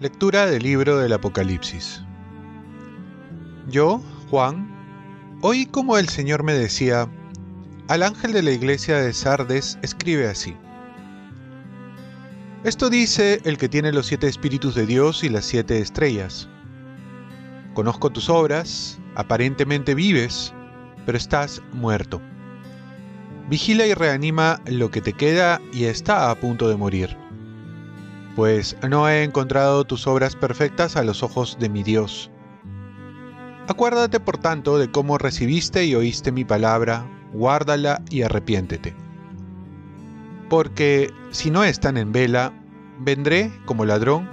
Lectura del libro del Apocalipsis. Yo, Juan, oí como el Señor me decía, al ángel de la iglesia de Sardes escribe así. Esto dice el que tiene los siete espíritus de Dios y las siete estrellas. Conozco tus obras, aparentemente vives, pero estás muerto. Vigila y reanima lo que te queda y está a punto de morir pues no he encontrado tus obras perfectas a los ojos de mi Dios. Acuérdate por tanto de cómo recibiste y oíste mi palabra, guárdala y arrepiéntete. Porque si no están en vela, vendré como ladrón,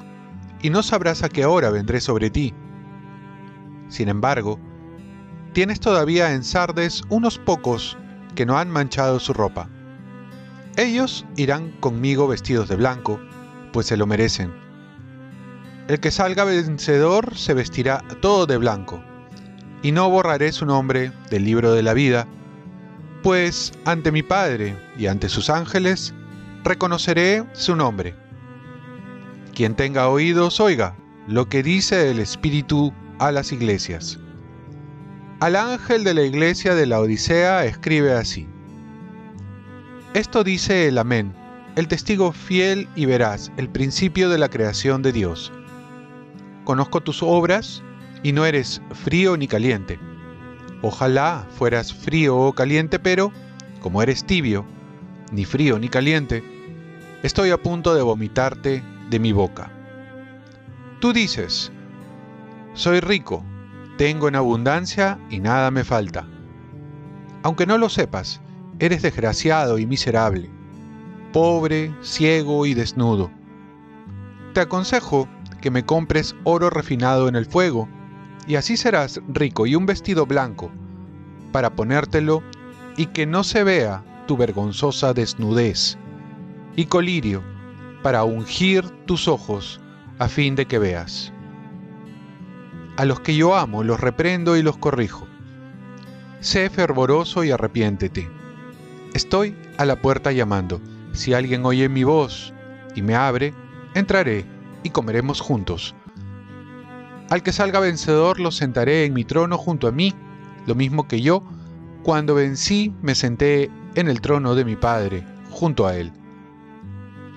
y no sabrás a qué hora vendré sobre ti. Sin embargo, tienes todavía en Sardes unos pocos que no han manchado su ropa. Ellos irán conmigo vestidos de blanco, pues se lo merecen. El que salga vencedor se vestirá todo de blanco, y no borraré su nombre del libro de la vida, pues ante mi Padre y ante sus ángeles reconoceré su nombre. Quien tenga oídos, oiga lo que dice el Espíritu a las iglesias. Al ángel de la iglesia de la Odisea escribe así. Esto dice el Amén el testigo fiel y veraz, el principio de la creación de Dios. Conozco tus obras y no eres frío ni caliente. Ojalá fueras frío o caliente, pero, como eres tibio, ni frío ni caliente, estoy a punto de vomitarte de mi boca. Tú dices, soy rico, tengo en abundancia y nada me falta. Aunque no lo sepas, eres desgraciado y miserable pobre, ciego y desnudo. Te aconsejo que me compres oro refinado en el fuego, y así serás rico y un vestido blanco, para ponértelo y que no se vea tu vergonzosa desnudez, y colirio, para ungir tus ojos, a fin de que veas. A los que yo amo los reprendo y los corrijo. Sé fervoroso y arrepiéntete. Estoy a la puerta llamando. Si alguien oye mi voz y me abre, entraré y comeremos juntos. Al que salga vencedor lo sentaré en mi trono junto a mí, lo mismo que yo, cuando vencí me senté en el trono de mi Padre, junto a él.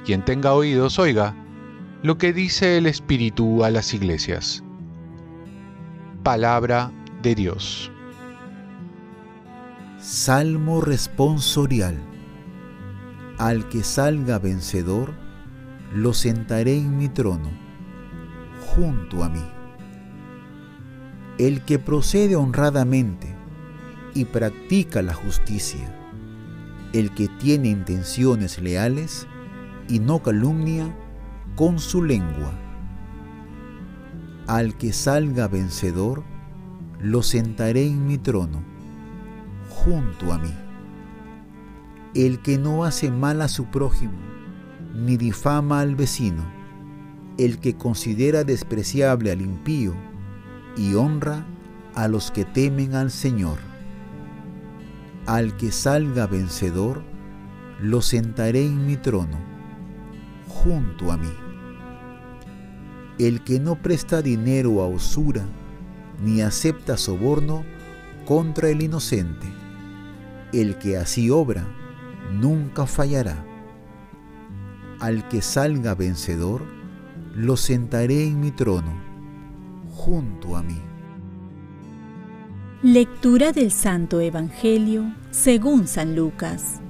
Quien tenga oídos oiga lo que dice el Espíritu a las iglesias. Palabra de Dios. Salmo responsorial al que salga vencedor, lo sentaré en mi trono, junto a mí. El que procede honradamente y practica la justicia, el que tiene intenciones leales y no calumnia con su lengua. Al que salga vencedor, lo sentaré en mi trono, junto a mí el que no hace mal a su prójimo, ni difama al vecino, el que considera despreciable al impío y honra a los que temen al Señor. Al que salga vencedor, lo sentaré en mi trono, junto a mí. El que no presta dinero a usura, ni acepta soborno contra el inocente, el que así obra, nunca fallará. Al que salga vencedor, lo sentaré en mi trono, junto a mí. Lectura del Santo Evangelio según San Lucas.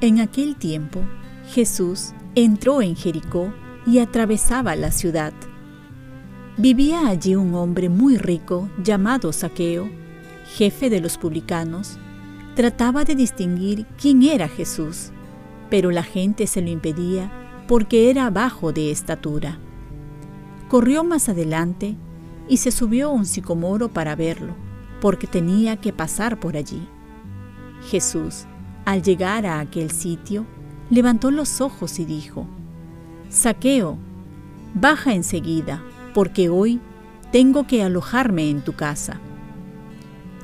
En aquel tiempo, Jesús entró en Jericó y atravesaba la ciudad. Vivía allí un hombre muy rico llamado Saqueo, jefe de los publicanos, trataba de distinguir quién era Jesús, pero la gente se lo impedía porque era bajo de estatura. Corrió más adelante y se subió a un sicomoro para verlo, porque tenía que pasar por allí. Jesús, al llegar a aquel sitio, levantó los ojos y dijo, Saqueo, baja enseguida, porque hoy tengo que alojarme en tu casa.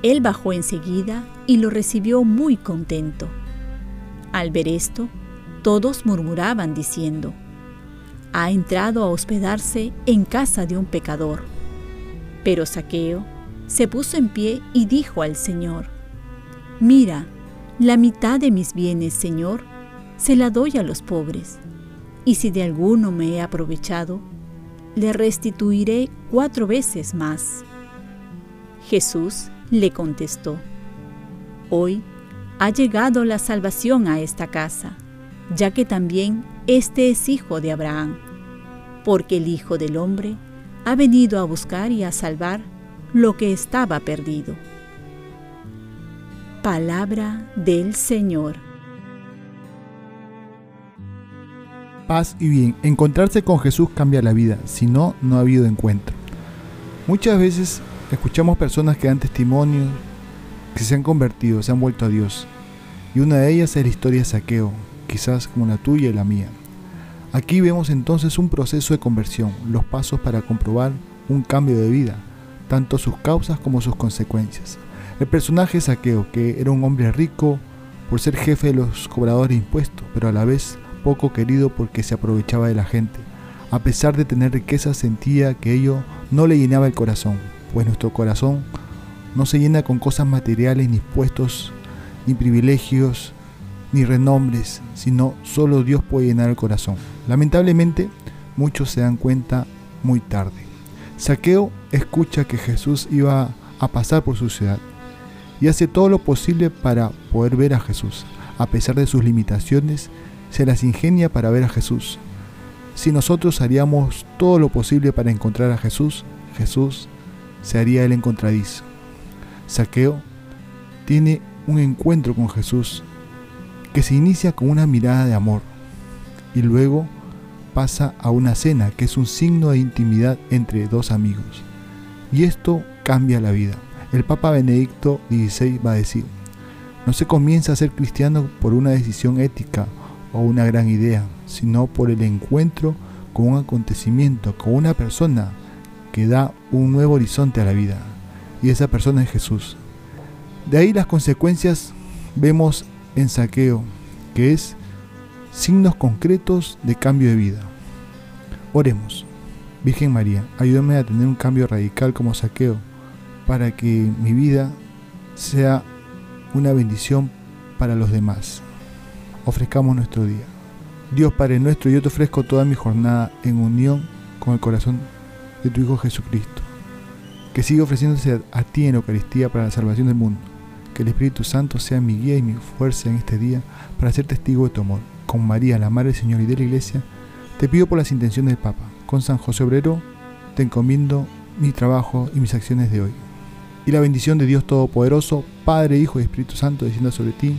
Él bajó enseguida y lo recibió muy contento. Al ver esto, todos murmuraban diciendo, ha entrado a hospedarse en casa de un pecador. Pero Saqueo se puso en pie y dijo al Señor, Mira, la mitad de mis bienes, Señor, se la doy a los pobres, y si de alguno me he aprovechado, le restituiré cuatro veces más. Jesús le contestó, Hoy ha llegado la salvación a esta casa, ya que también este es hijo de Abraham, porque el Hijo del Hombre ha venido a buscar y a salvar lo que estaba perdido. Palabra del Señor. Paz y bien. Encontrarse con Jesús cambia la vida, si no, no ha habido encuentro. Muchas veces escuchamos personas que dan testimonio, que se han convertido, se han vuelto a Dios. Y una de ellas es la historia de saqueo, quizás como la tuya y la mía. Aquí vemos entonces un proceso de conversión, los pasos para comprobar un cambio de vida, tanto sus causas como sus consecuencias. El personaje Saqueo, que era un hombre rico por ser jefe de los cobradores de impuestos, pero a la vez poco querido porque se aprovechaba de la gente. A pesar de tener riqueza, sentía que ello no le llenaba el corazón, pues nuestro corazón no se llena con cosas materiales, ni puestos, ni privilegios, ni renombres, sino solo Dios puede llenar el corazón. Lamentablemente, muchos se dan cuenta muy tarde. Saqueo escucha que Jesús iba a pasar por su ciudad y hace todo lo posible para poder ver a Jesús. A pesar de sus limitaciones, se las ingenia para ver a Jesús. Si nosotros haríamos todo lo posible para encontrar a Jesús, Jesús se haría el encontradizo. Saqueo tiene un encuentro con Jesús que se inicia con una mirada de amor y luego pasa a una cena que es un signo de intimidad entre dos amigos. Y esto cambia la vida. El Papa Benedicto XVI va a decir, no se comienza a ser cristiano por una decisión ética o una gran idea, sino por el encuentro con un acontecimiento, con una persona que da un nuevo horizonte a la vida. Y esa persona es Jesús. De ahí las consecuencias vemos en saqueo, que es signos concretos de cambio de vida. Oremos. Virgen María, ayúdame a tener un cambio radical como saqueo, para que mi vida sea una bendición para los demás. Ofrezcamos nuestro día. Dios Padre nuestro, yo te ofrezco toda mi jornada en unión con el corazón de tu Hijo Jesucristo, que sigue ofreciéndose a ti en Eucaristía para la salvación del mundo. Que el Espíritu Santo sea mi guía y mi fuerza en este día para ser testigo de tu amor. Con María, la Madre del Señor y de la Iglesia, te pido por las intenciones del Papa. Con San José Obrero, te encomiendo mi trabajo y mis acciones de hoy. Y la bendición de Dios Todopoderoso, Padre, Hijo y Espíritu Santo, descienda sobre ti.